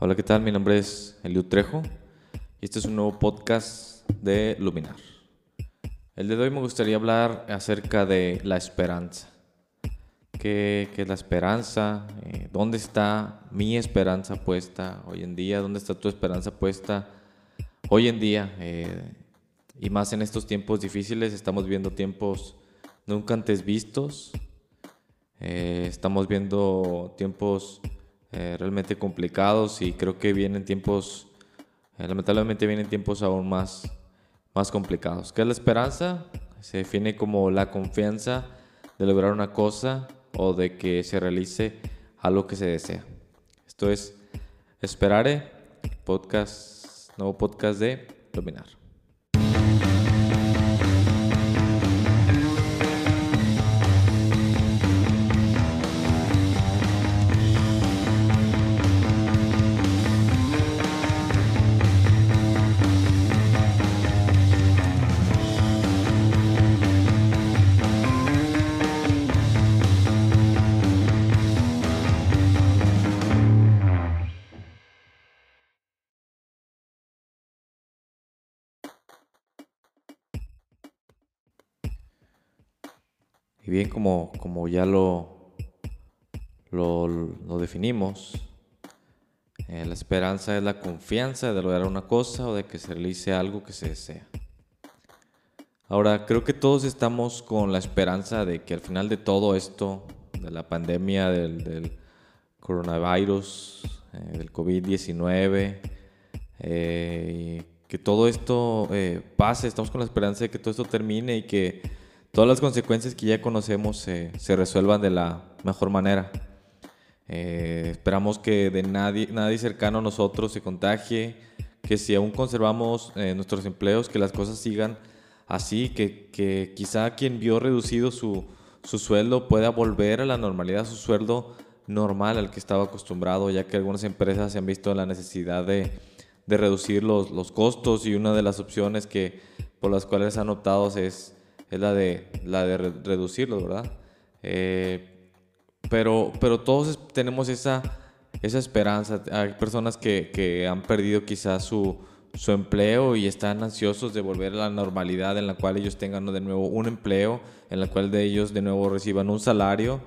Hola, ¿qué tal? Mi nombre es Eliud Trejo y este es un nuevo podcast de Luminar. El de hoy me gustaría hablar acerca de la esperanza. ¿Qué, qué es la esperanza? Eh, ¿Dónde está mi esperanza puesta hoy en día? ¿Dónde está tu esperanza puesta hoy en día? Eh, y más en estos tiempos difíciles, estamos viendo tiempos nunca antes vistos. Eh, estamos viendo tiempos eh, realmente complicados y creo que vienen tiempos, eh, lamentablemente vienen tiempos aún más, más complicados. ¿Qué es la esperanza? Se define como la confianza de lograr una cosa o de que se realice algo que se desea. Esto es Esperare, podcast, nuevo podcast de Dominar. Y bien, como, como ya lo, lo, definimos, eh, la esperanza es la confianza de lograr una cosa o de que se realice algo que se desea. Ahora, creo que todos estamos con la esperanza de que al final de todo esto, de la pandemia del, coronavirus, eh, del COVID-19, eh, que todo esto pase, estamos con la esperanza de que todo esto termine y que todas las consecuencias que ya conocemos se resuelvan de la mejor manera. Eh, esperamos que de nadie, nadie cercano a nosotros se contagie, que si aún conservamos eh, nuestros empleos, que las cosas sigan así, que, que quizá quien vio reducido su, su, sueldo pueda volver a la normalidad, su sueldo normal al que estaba acostumbrado, ya que algunas empresas se han visto la necesidad de, de reducir los, los, costos y una de las opciones que, por las cuales han optado es es la de, la de reducirlo, ¿verdad? Eh, pero, pero todos tenemos esa, esa esperanza. Hay personas que, que han perdido quizás su, su, empleo y están ansiosos de volver a la normalidad en la cual ellos tengan de nuevo un empleo, en la cual de ellos de nuevo reciban un salario.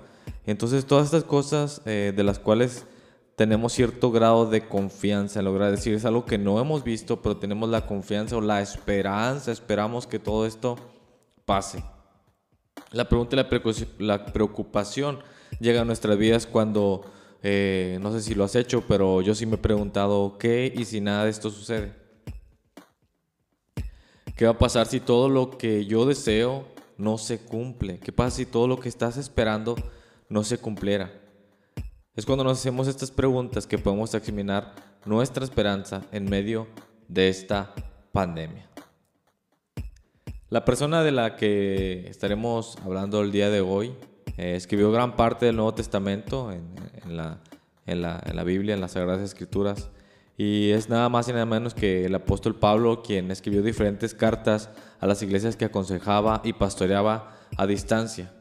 Entonces todas estas cosas eh, de las cuales tenemos cierto grado de confianza en lograr decir, es algo que no hemos visto, pero tenemos la confianza o la esperanza, esperamos que todo esto La pregunta y la preocupación llega a nuestras vidas cuando, eh, no sé si lo has hecho, pero yo sí me he preguntado, ¿qué y si nada de esto sucede? ¿Qué va a pasar si todo lo que yo deseo no se cumple? ¿Qué pasa si todo lo que estás esperando no se cumpliera? Es cuando nos hacemos estas preguntas que podemos examinar nuestra esperanza en medio de esta pandemia. La persona de la que estaremos hablando el día de hoy eh, escribió gran parte del Nuevo Testamento en, la, en, la, en, la, Biblia, en las Sagradas Escrituras. Y es nada más y nada menos que el apóstol Pablo quien escribió diferentes cartas a las iglesias que aconsejaba y pastoreaba a distancia.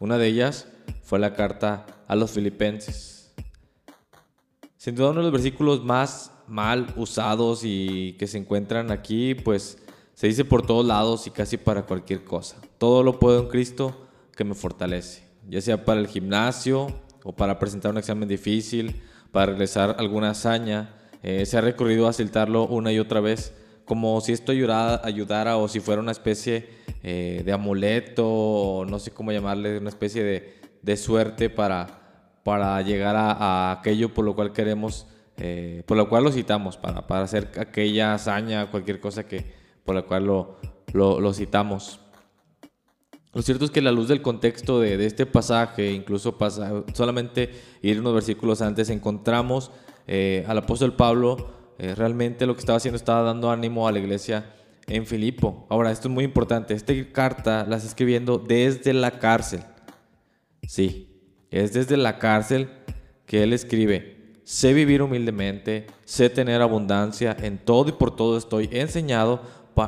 Una de ellas fue la carta a los filipenses. Sin duda uno de los versículos más mal usados y que se encuentran aquí, pues se dice por todos lados y casi para cualquier cosa. Todo lo puedo en Cristo que me fortalece, ya sea para el gimnasio o para presentar un examen difícil, para realizar alguna hazaña. Eh, se ha recurrido a citarlo una y otra vez como si esto ayudara, ayudara o si fuera una especie eh, de amuleto o no sé cómo llamarle, una especie de, de suerte para, para llegar a, aquello por lo cual queremos, eh, por lo cual lo citamos, para, para hacer aquella hazaña, cualquier cosa que, por la cual lo, lo, citamos. Lo cierto es que la luz del contexto de, de este pasaje, incluso pasa, solamente ir unos versículos antes, encontramos eh, al apóstol Pablo eh, realmente lo que estaba haciendo, estaba dando ánimo a la iglesia en Filipo. Ahora, esto es muy importante, esta carta la está escribiendo desde la cárcel. Sí, es desde la cárcel que él escribe, sé vivir humildemente, sé tener abundancia, en todo y por todo estoy enseñado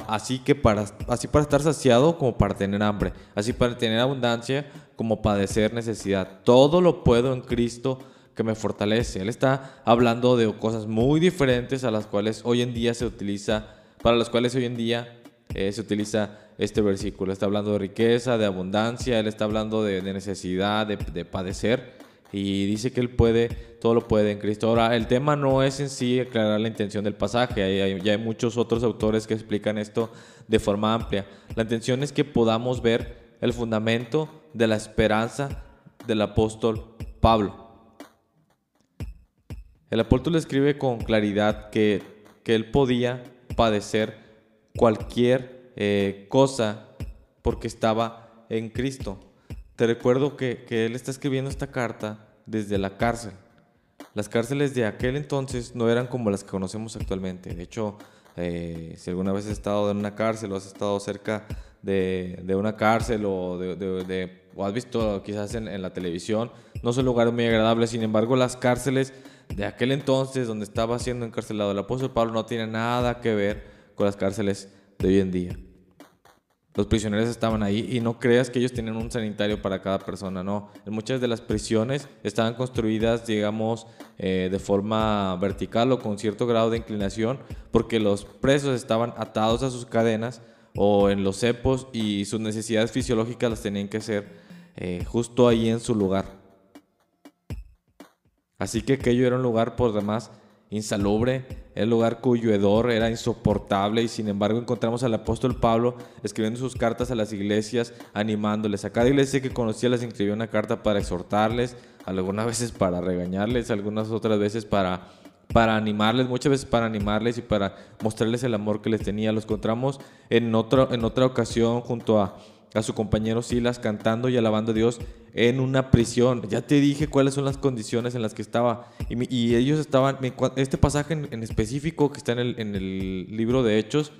así que para, así para estar saciado como para tener hambre, así para tener abundancia como padecer necesidad. Todo lo puedo en Cristo que me fortalece. Él está hablando de cosas muy diferentes a las cuales hoy en día se utiliza, para las cuales hoy en día eh, se utiliza este versículo. Está hablando de riqueza, de abundancia, él está hablando de, necesidad, de, padecer. Y dice que él puede, todo lo puede en Cristo. Ahora, el tema no es en sí aclarar la intención del pasaje. Ya hay muchos otros autores que explican esto de forma amplia. La intención es que podamos ver el fundamento de la esperanza del apóstol Pablo. El apóstol escribe con claridad que, que él podía padecer cualquier eh, cosa porque estaba en Cristo. Te recuerdo que, él está escribiendo esta carta desde la cárcel. Las cárceles de aquel entonces no eran como las que conocemos actualmente. De hecho, eh, si alguna vez has estado en una cárcel o has estado cerca de, una cárcel o, de, has visto quizás en, en, la televisión, no son lugares muy agradables. Sin embargo, las cárceles de aquel entonces, donde estaba siendo encarcelado el apóstol Pablo, no tiene nada que ver con las cárceles de hoy en día. Los prisioneros estaban ahí y no creas que ellos tienen un sanitario para cada persona, no. En muchas de las prisiones estaban construidas, digamos, eh, de forma vertical o con cierto grado de inclinación, porque los presos estaban atados a sus cadenas o en los cepos y sus necesidades fisiológicas las tenían que hacer eh, justo ahí en su lugar. Así que aquello era un lugar por demás insalubre, el lugar cuyo hedor era insoportable y sin embargo encontramos al apóstol Pablo escribiendo sus cartas a las iglesias, animándoles. A cada iglesia que conocía les escribió una carta para exhortarles, algunas veces para regañarles, algunas otras veces para, para animarles, muchas veces para animarles y para mostrarles el amor que les tenía. Los encontramos en, en otra ocasión junto a a su compañero Silas cantando y alabando a Dios en una prisión. Ya te dije cuáles son las condiciones en las que estaba. Y, ellos estaban, este pasaje en, específico que está en el, libro de Hechos,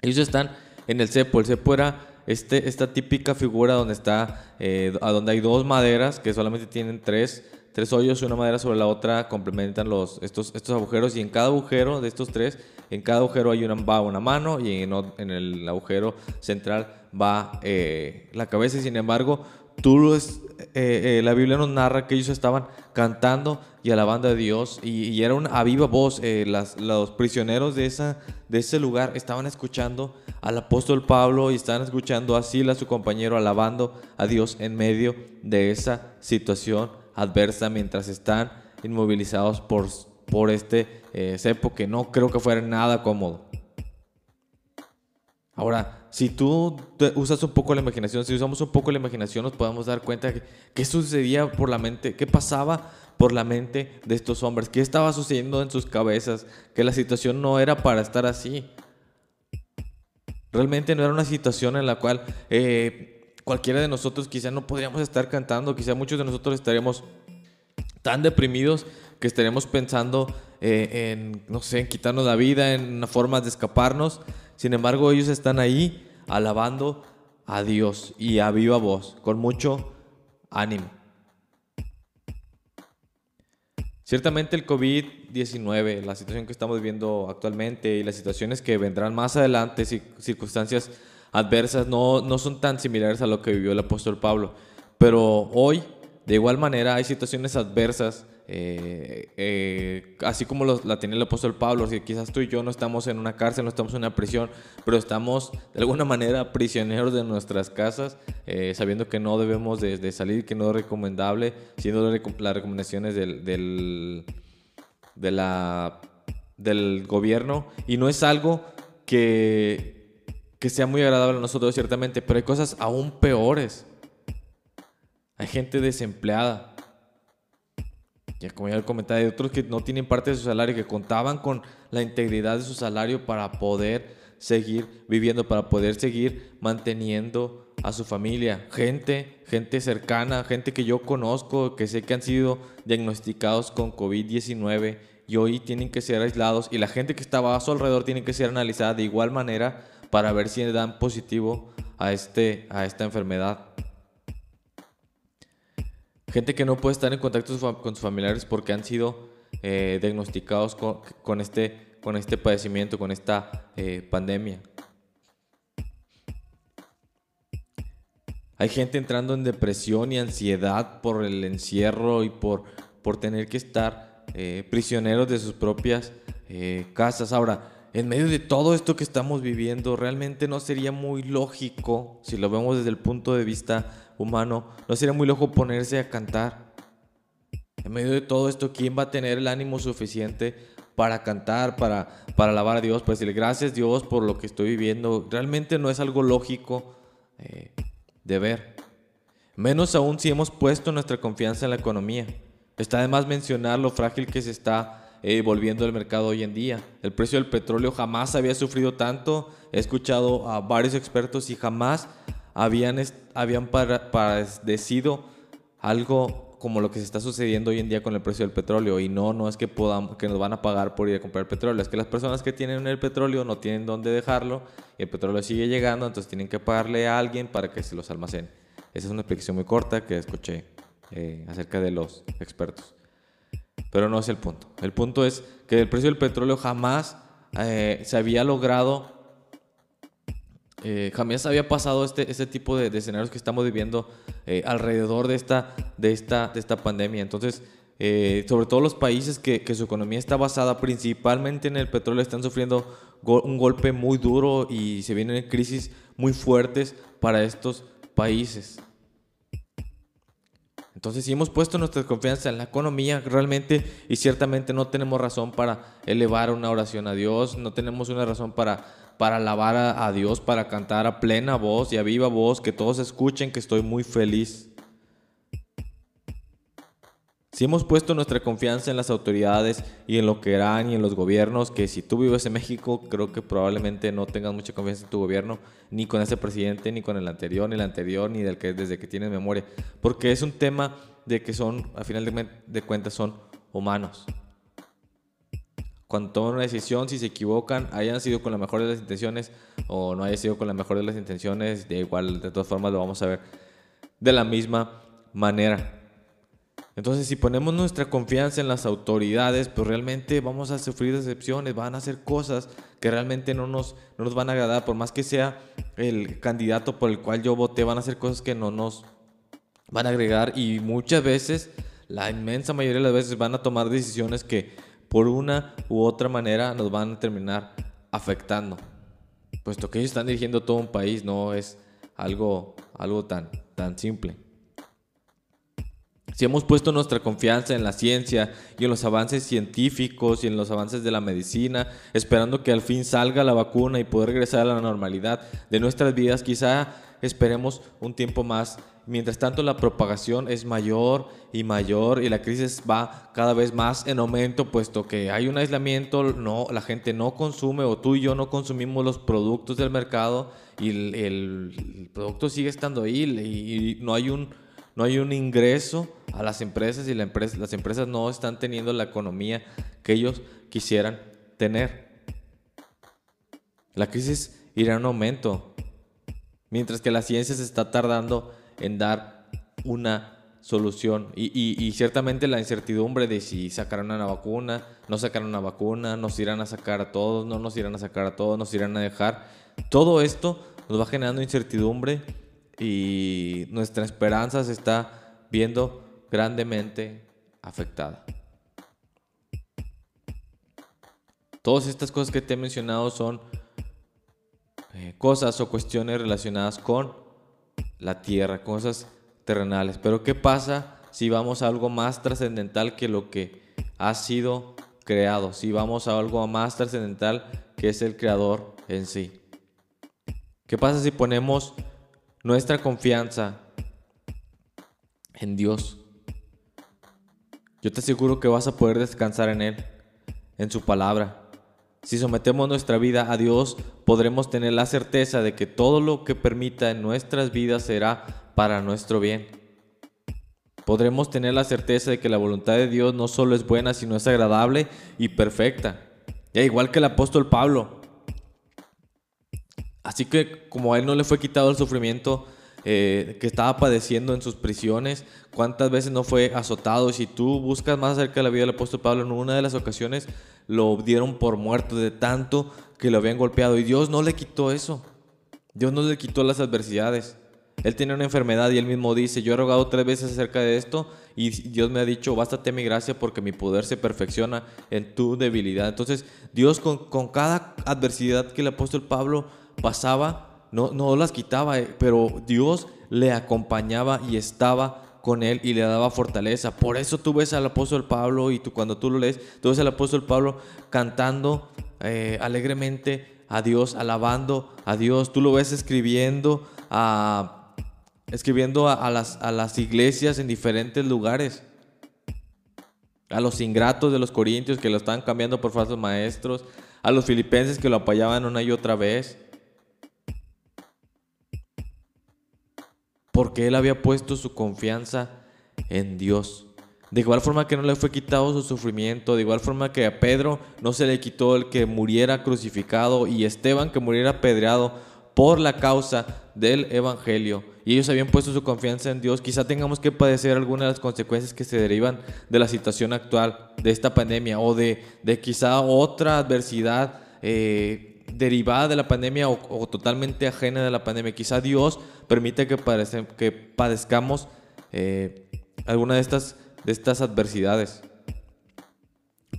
ellos están en el cepo. El cepo era este, esta típica figura donde está, eh, donde hay dos maderas que solamente tienen tres, tres hoyos, una madera sobre la otra, complementan los, estos, estos agujeros y en cada agujero de estos tres, en cada agujero hay una, va una mano y en, el agujero central va eh, la cabeza. Y sin embargo, tú eh, eh, la Biblia nos narra que ellos estaban cantando y alabando a Dios y, era una a viva voz. los prisioneros de, esa, de ese lugar estaban escuchando al apóstol Pablo y estaban escuchando a Sila, su compañero, alabando a Dios en medio de esa situación adversa mientras están inmovilizados por, por este cepo que no creo que fuera nada cómodo. Ahora, si tú usas un poco la imaginación, si usamos un poco la imaginación, nos podemos dar cuenta de qué sucedía por la mente, qué pasaba por la mente de estos hombres, qué estaba sucediendo en sus cabezas, que la situación no era para estar así. Realmente no era una situación en la cual eh, cualquiera de nosotros quizá no podríamos estar cantando, quizá muchos de nosotros estaríamos tan deprimidos que estaríamos pensando eh, en, no sé, en quitarnos la vida, en formas de escaparnos. Sin embargo, ellos están ahí alabando a Dios y a viva voz, con mucho ánimo. Ciertamente el COVID-19, la situación que estamos viviendo actualmente y las situaciones que vendrán más adelante, circunstancias adversas, no, no son tan similares a lo que vivió el apóstol Pablo. Pero hoy, de igual manera, hay situaciones adversas eh, eh, así como la tenía el apóstol Pablo, si quizás tú y yo no estamos en una cárcel, no estamos en una prisión, pero estamos de alguna manera prisioneros de nuestras casas, eh, sabiendo que no debemos de, salir, que no es recomendable, siendo las recomendaciones del, del, gobierno, y no es algo que, que sea muy agradable a nosotros, ciertamente, pero hay cosas aún peores. Hay gente desempleada ya como ya comentaba, hay otros que no tienen parte de su salario, que contaban con la integridad de su salario para poder seguir viviendo, para poder seguir manteniendo a su familia. Gente, gente cercana, gente que yo conozco, que sé que han sido diagnosticados con COVID-19 y hoy tienen que ser aislados y la gente que estaba a su alrededor tiene que ser analizada de igual manera para ver si dan positivo a, este, a esta enfermedad. Gente que no puede estar en contacto con sus familiares porque han sido eh, diagnosticados con, este, con este padecimiento, con esta eh, pandemia. Hay gente entrando en depresión y ansiedad por el encierro y por, por tener que estar eh, prisioneros de sus propias casas. Ahora, en medio de todo esto que estamos viviendo, realmente no sería muy lógico, si lo vemos desde el punto de vista humano, no sería muy lógico ponerse a cantar. En medio de todo esto, ¿quién va a tener el ánimo suficiente para cantar, para, para alabar a Dios, para decirle gracias Dios por lo que estoy viviendo? Realmente no es algo lógico eh, de ver. Menos aún si hemos puesto nuestra confianza en la economía. Está además mencionar lo frágil que se está eh, volviendo el mercado hoy en día. El precio del petróleo jamás había sufrido tanto. He escuchado a varios expertos y jamás habían, habían padecido algo como lo que se está sucediendo hoy en día con el precio del petróleo. Y no, no es que, podamos, que nos van a pagar por ir a comprar petróleo. Es que las personas que tienen el petróleo no tienen dónde dejarlo. Y el petróleo sigue llegando, entonces tienen que pagarle a alguien para que se los almacene. Esa es una explicación muy corta que escuché eh, acerca de los expertos. Pero no es el punto. El punto es que el precio del petróleo jamás eh, se había logrado, eh, jamás había pasado este, este tipo de, escenarios que estamos viviendo eh, alrededor de esta, de, esta, de esta pandemia. Entonces, sobre todo los países que, que, su economía está basada principalmente en el petróleo están sufriendo un golpe muy duro y se vienen crisis muy fuertes para estos países. Entonces, si hemos puesto nuestra confianza en la economía realmente y ciertamente no tenemos razón para elevar una oración a Dios, no tenemos una razón para, para alabar a, a Dios, para cantar a plena voz y a viva voz, que todos escuchen que estoy muy feliz. Si hemos puesto nuestra confianza en las autoridades y en lo que harán y en los gobiernos, que si tú vives en México, creo que probablemente no tengas mucha confianza en tu gobierno, ni con ese presidente, ni con el anterior, ni el anterior, ni del que desde que tienes memoria, porque es un tema de que son, a final de, cuentas, son humanos. Cuando toman una decisión, si se equivocan, hayan sido con la mejor de las intenciones o no haya sido con la mejor de las intenciones, de igual, de todas formas lo vamos a ver de la misma manera. Entonces, si ponemos nuestra confianza en las autoridades, pues realmente vamos a sufrir decepciones, van a hacer cosas que realmente no nos, no nos van a agradar, por más que sea el candidato por el cual yo voté, van a hacer cosas que no nos van a agregar. Y muchas veces, la inmensa mayoría de las veces van a tomar decisiones que por una u otra manera nos van a terminar afectando, puesto que ellos están dirigiendo todo un país, no es algo, algo tan, tan simple. Si hemos puesto nuestra confianza en la ciencia y en los avances científicos y en los avances de la medicina, esperando que al fin salga la vacuna y poder regresar a la normalidad de nuestras vidas, quizá esperemos un tiempo más. Mientras tanto, la propagación es mayor y mayor y la crisis va cada vez más en aumento, puesto que hay un aislamiento, no, la gente no consume o tú y yo no consumimos los productos del mercado y el, producto sigue estando ahí y no hay un no hay un ingreso a las empresas y las empresas no están teniendo la economía que ellos quisieran tener. La crisis irá en aumento, mientras que la ciencia se está tardando en dar una solución. Y, ciertamente la incertidumbre de si sacarán una vacuna, no sacarán una vacuna, nos irán a sacar a todos, no nos irán a sacar a todos, nos irán a dejar. Todo esto nos va generando incertidumbre y nuestra esperanza se está viendo grandemente afectada. Todas estas cosas que te he mencionado son eh, cosas o cuestiones relacionadas con la tierra, cosas terrenales. Pero ¿qué pasa si vamos a algo más trascendental que lo que ha sido creado? Si vamos a algo más trascendental que es el creador en sí. ¿Qué pasa si ponemos nuestra confianza en Dios. Yo te aseguro que vas a poder descansar en Él, en su palabra. Si sometemos nuestra vida a Dios, podremos tener la certeza de que todo lo que permita en nuestras vidas será para nuestro bien. Podremos tener la certeza de que la voluntad de Dios no solo es buena, sino es agradable y perfecta. Ya igual que el apóstol Pablo, Así que como a él no le fue quitado el sufrimiento eh, que estaba padeciendo en sus prisiones, cuántas veces no fue azotado. Si tú buscas más acerca de la vida del apóstol Pablo, en una de las ocasiones lo dieron por muerto de tanto que lo habían golpeado. Y Dios no le quitó eso. Dios no le quitó las adversidades. Él tiene una enfermedad y él mismo dice, yo he rogado tres veces acerca de esto y Dios me ha dicho, bástate mi gracia porque mi poder se perfecciona en tu debilidad. Entonces Dios con, con cada adversidad que el apóstol Pablo pasaba, no, no las quitaba, eh, pero Dios le acompañaba y estaba con él y le daba fortaleza. Por eso tú ves al apóstol Pablo y tú cuando tú lo lees, tú ves al apóstol Pablo cantando eh, alegremente a Dios, alabando a Dios. Tú lo ves escribiendo a escribiendo a, las, a las iglesias en diferentes lugares. A los ingratos de los corintios que lo estaban cambiando por falsos maestros. A los filipenses que lo apoyaban una y otra vez. Porque él había puesto su confianza en Dios. De igual forma que no le fue quitado su sufrimiento, de igual forma que a Pedro no se le quitó el que muriera crucificado y Esteban que muriera apedreado por la causa del Evangelio. Y ellos habían puesto su confianza en Dios. Quizá tengamos que padecer algunas de las consecuencias que se derivan de la situación actual, de esta pandemia, o de, de quizá otra adversidad eh, derivada de la pandemia o, totalmente ajena de la pandemia. Quizá Dios permite que, que padezcamos eh, alguna de estas, de estas adversidades.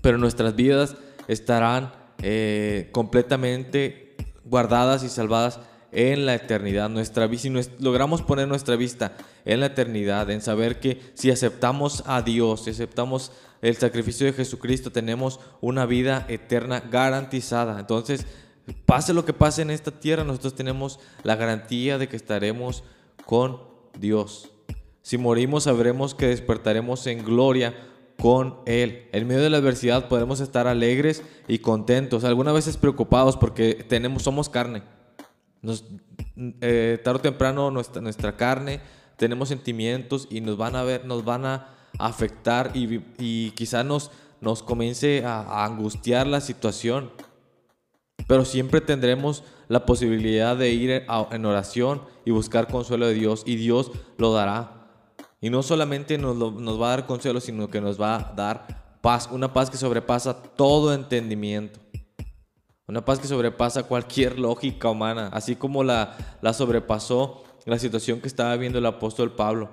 Pero nuestras vidas estarán eh, completamente guardadas y salvadas en la eternidad. Nuestra, si logramos poner nuestra vista en la eternidad, en saber que si aceptamos a Dios, si aceptamos el sacrificio de Jesucristo, tenemos una vida eterna garantizada. Entonces, pase lo que pase en esta tierra, nosotros tenemos la garantía de que estaremos con Dios. Si morimos, sabremos que despertaremos en gloria con Él. En medio de la adversidad podemos estar alegres y contentos, algunas veces preocupados porque tenemos, somos carne. Nos, eh, tarde o temprano nuestra, carne, tenemos sentimientos y nos van a ver, nos van a afectar y, y quizá nos comience a, angustiar la situación. Pero siempre tendremos la posibilidad de ir en oración y buscar consuelo de Dios y Dios lo dará. Y no solamente nos, nos va a dar consuelo, sino que nos va a dar paz, una paz que sobrepasa todo entendimiento. Una paz que sobrepasa cualquier lógica humana, así como la, la sobrepasó la situación que estaba viendo el apóstol Pablo.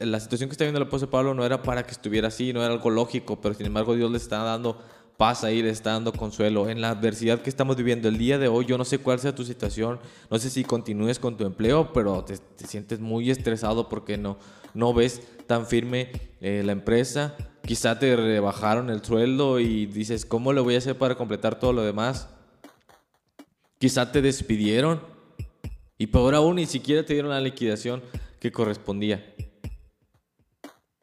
La situación que estaba viendo el apóstol Pablo no era para que estuviera así, no era algo lógico, pero sin embargo Dios le está dando paz ahí, le está dando consuelo. En la adversidad que estamos viviendo el día de hoy, yo no sé cuál sea tu situación, no sé si continúes con tu empleo, pero te, sientes muy estresado porque no, no ves tan firme eh, la empresa, Quizá te rebajaron el sueldo y dices, ¿cómo le voy a hacer para completar todo lo demás? Quizá te despidieron y peor aún ni siquiera te dieron la liquidación que correspondía.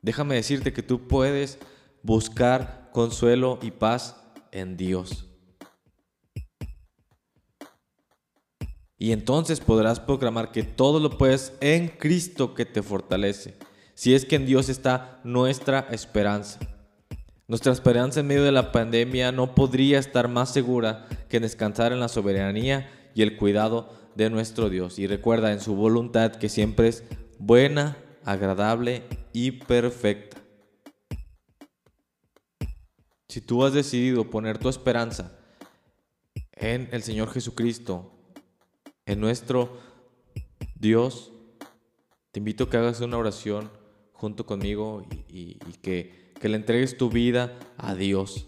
Déjame decirte que tú puedes buscar consuelo y paz en Dios. Y entonces podrás proclamar que todo lo puedes en Cristo que te fortalece si es que en Dios está nuestra esperanza. Nuestra esperanza en medio de la pandemia no podría estar más segura que descansar en la soberanía y el cuidado de nuestro Dios. Y recuerda en su voluntad que siempre es buena, agradable y perfecta. Si tú has decidido poner tu esperanza en el Señor Jesucristo, en nuestro Dios, te invito a que hagas una oración junto conmigo y, que, que le entregues tu vida a Dios.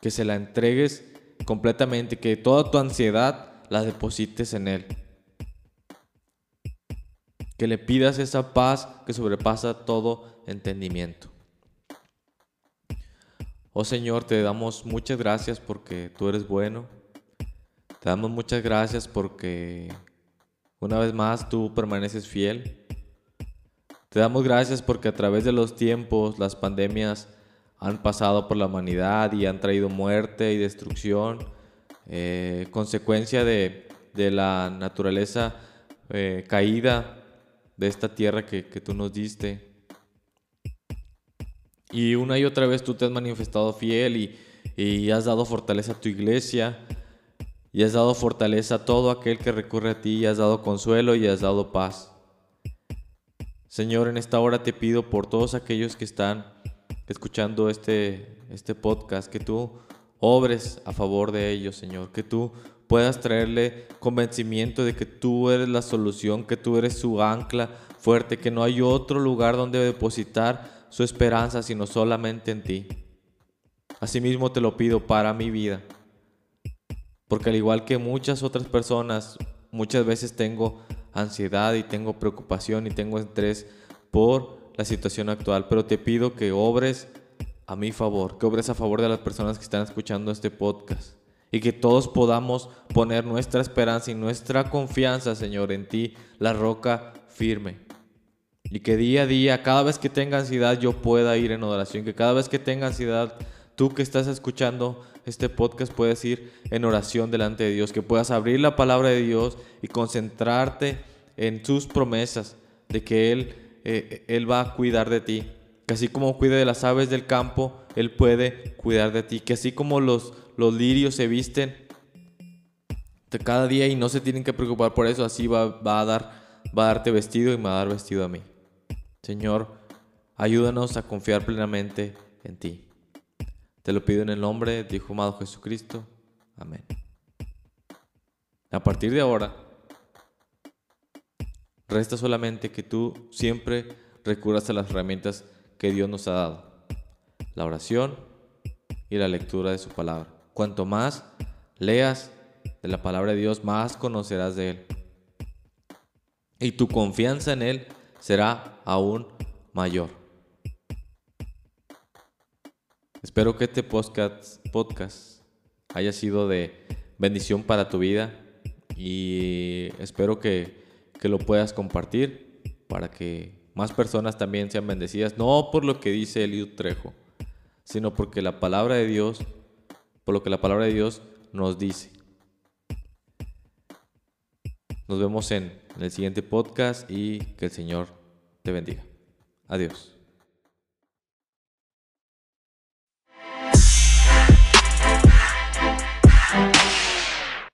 Que se la entregues completamente, que toda tu ansiedad la deposites en Él. Que le pidas esa paz que sobrepasa todo entendimiento. Oh Señor, te damos muchas gracias porque tú eres bueno. Te damos muchas gracias porque una vez más tú permaneces fiel. Te damos gracias porque a través de los tiempos las pandemias han pasado por la humanidad y han traído muerte y destrucción, eh, consecuencia de, la naturaleza eh, caída de esta tierra que, tú nos diste. Y una y otra vez tú te has manifestado fiel y, y has dado fortaleza a tu iglesia y has dado fortaleza a todo aquel que recurre a ti y has dado consuelo y has dado paz. Señor, en esta hora te pido por todos aquellos que están escuchando este, este podcast, que tú obres a favor de ellos, Señor, que tú puedas traerle convencimiento de que tú eres la solución, que tú eres su ancla fuerte, que no hay otro lugar donde depositar su esperanza sino solamente en ti. Asimismo te lo pido para mi vida. Porque al igual que muchas otras personas, muchas veces tengo ansiedad y tengo preocupación y tengo estrés por la situación actual, pero te pido que obres a mi favor, que obres a favor de las personas que están escuchando este podcast y que todos podamos poner nuestra esperanza y nuestra confianza, Señor, en ti, la roca firme. Y que día a día, cada vez que tenga ansiedad, yo pueda ir en oración, que cada vez que tenga ansiedad, tú que estás escuchando este podcast puedes ir en oración delante de Dios, que puedas abrir la palabra de Dios y concentrarte en sus promesas de que Él, eh, Él va a cuidar de ti, que así como cuida de las aves del campo, Él puede cuidar de ti, que así como los, los lirios se visten de cada día y no se tienen que preocupar por eso, así va, va, a dar, va a darte vestido y me va a dar vestido a mí. Señor, ayúdanos a confiar plenamente en ti. Te lo pido en el nombre de tu amado Jesucristo. Amén. A partir de ahora, resta solamente que tú siempre recurras a las herramientas que Dios nos ha dado. La oración y la lectura de su palabra. Cuanto más leas de la palabra de Dios, más conocerás de Él. Y tu confianza en Él será aún mayor. Espero que este podcast, haya sido de bendición para tu vida y espero que, que lo puedas compartir para que más personas también sean bendecidas, no por lo que dice Eliud Trejo, sino porque la palabra de Dios, por lo que la palabra de Dios nos dice. Nos vemos en el siguiente podcast y que el Señor te bendiga. Adiós.